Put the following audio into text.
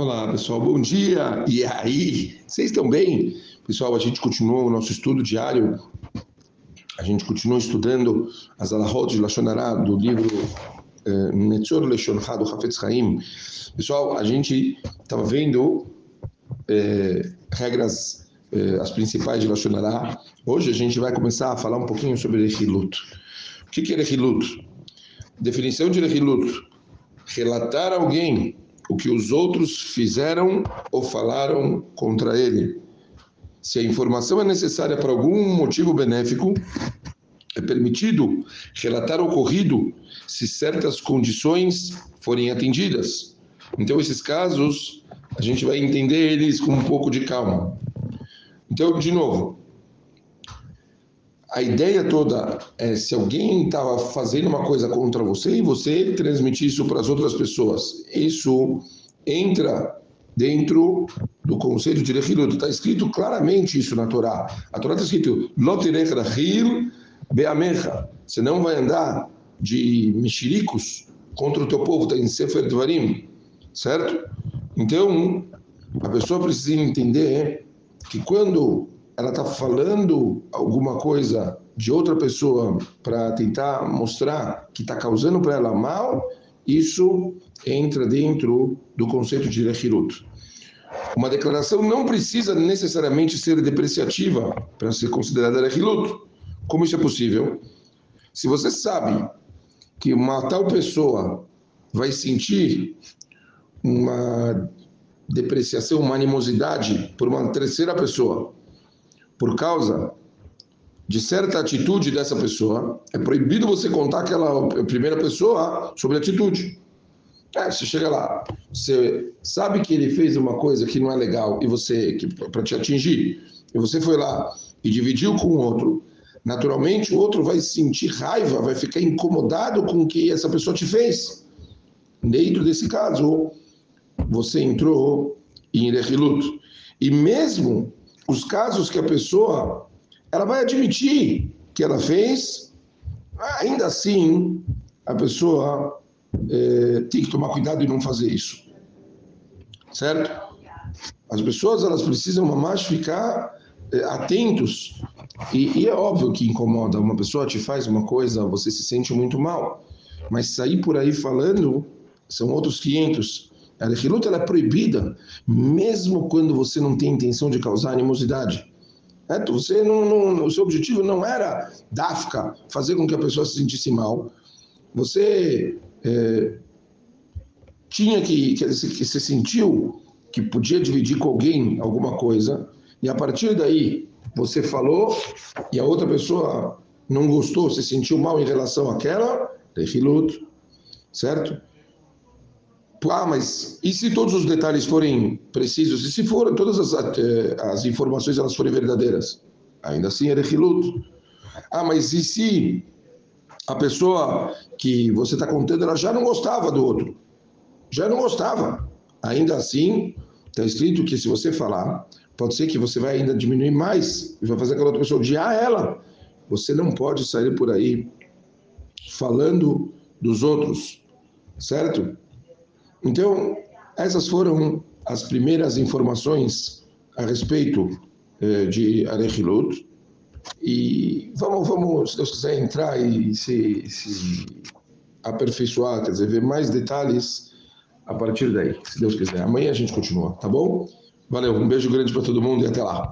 Olá, pessoal, bom dia! E aí? Vocês estão bem? Pessoal, a gente continuou o nosso estudo diário. A gente continua estudando as alahot de Lashonará do livro eh, Netzor Leshoncha do Hafetz Haim. Pessoal, a gente estava vendo eh, regras, eh, as principais de Lashonará. Hoje a gente vai começar a falar um pouquinho sobre Rehilut. O que é Rehilut? Definição de Rehilut. Relatar alguém o que os outros fizeram ou falaram contra ele. Se a informação é necessária para algum motivo benéfico, é permitido relatar o ocorrido se certas condições forem atendidas. Então, esses casos, a gente vai entender eles com um pouco de calma. Então, de novo, a ideia toda é se alguém estava fazendo uma coisa contra você e você transmitir isso para as outras pessoas. Isso entra dentro do conceito de Rehilut. Está escrito claramente isso na Torá. A Torá está escrito Lotirech Rahil Beamecha. Você não vai andar de mexericos contra o teu povo. Está em Sefer Dvarim. Certo? Então, a pessoa precisa entender que quando ela está falando alguma coisa de outra pessoa para tentar mostrar que está causando para ela mal, isso entra dentro do conceito de Lechirut. Uma declaração não precisa necessariamente ser depreciativa para ser considerada Lechilut. Como isso é possível? Se você sabe que uma tal pessoa vai sentir uma depreciação, uma animosidade por uma terceira pessoa, por causa de certa atitude dessa pessoa, é proibido você contar aquela primeira pessoa sobre a atitude. É, você chega lá, você sabe que ele fez uma coisa que não é legal e você para te atingir, e você foi lá e dividiu com o outro. Naturalmente, o outro vai sentir raiva, vai ficar incomodado com o que essa pessoa te fez. Dentro desse caso, você entrou em Rehilut. E mesmo os casos que a pessoa ela vai admitir que ela fez, ainda assim a pessoa é, tem que tomar cuidado e não fazer isso, certo? As pessoas elas precisam mais ficar é, atentos e, e, é óbvio que incomoda. Uma pessoa te faz uma coisa, você se sente muito mal, mas sair por aí falando são outros 500. A reluta é proibida, mesmo quando você não tem intenção de causar animosidade. É, você não, não, o seu objetivo não era dafka, fazer com que a pessoa se sentisse mal. Você é, tinha que, que, que você sentiu que podia dividir com alguém alguma coisa, e a partir daí você falou e a outra pessoa não gostou, se sentiu mal em relação àquela, rehilut, certo? Ah, mas e se todos os detalhes forem precisos? E se for, todas as, eh, as informações elas forem verdadeiras? Ainda assim é rehilut. Ah, mas e se a pessoa que você está contando ela já não gostava do outro? Já não gostava. Ainda assim, está escrito que se você falar, pode ser que você vai ainda diminuir mais, vai fazer aquela outra pessoa odiar ela. Você não pode sair por aí falando dos outros, certo? Então, essas foram as primeiras informações a respeito eh, de Arechilut. E vamos, vamos, se Deus quiser, entrar e se, se aperfeiçoar, quer dizer, ver mais detalhes a partir daí, se Deus quiser. Amanhã a gente continua, tá bom? Valeu, um beijo grande para todo mundo e até lá.